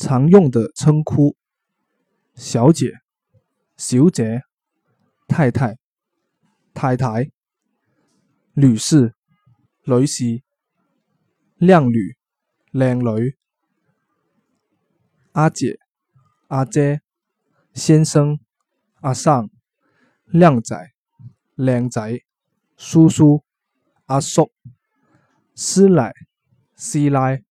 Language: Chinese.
常用的称呼。小姐小姐太太太太女士女士靓女靓女阿姐阿姐先生阿上靓仔靓仔叔叔阿叔师奶师奶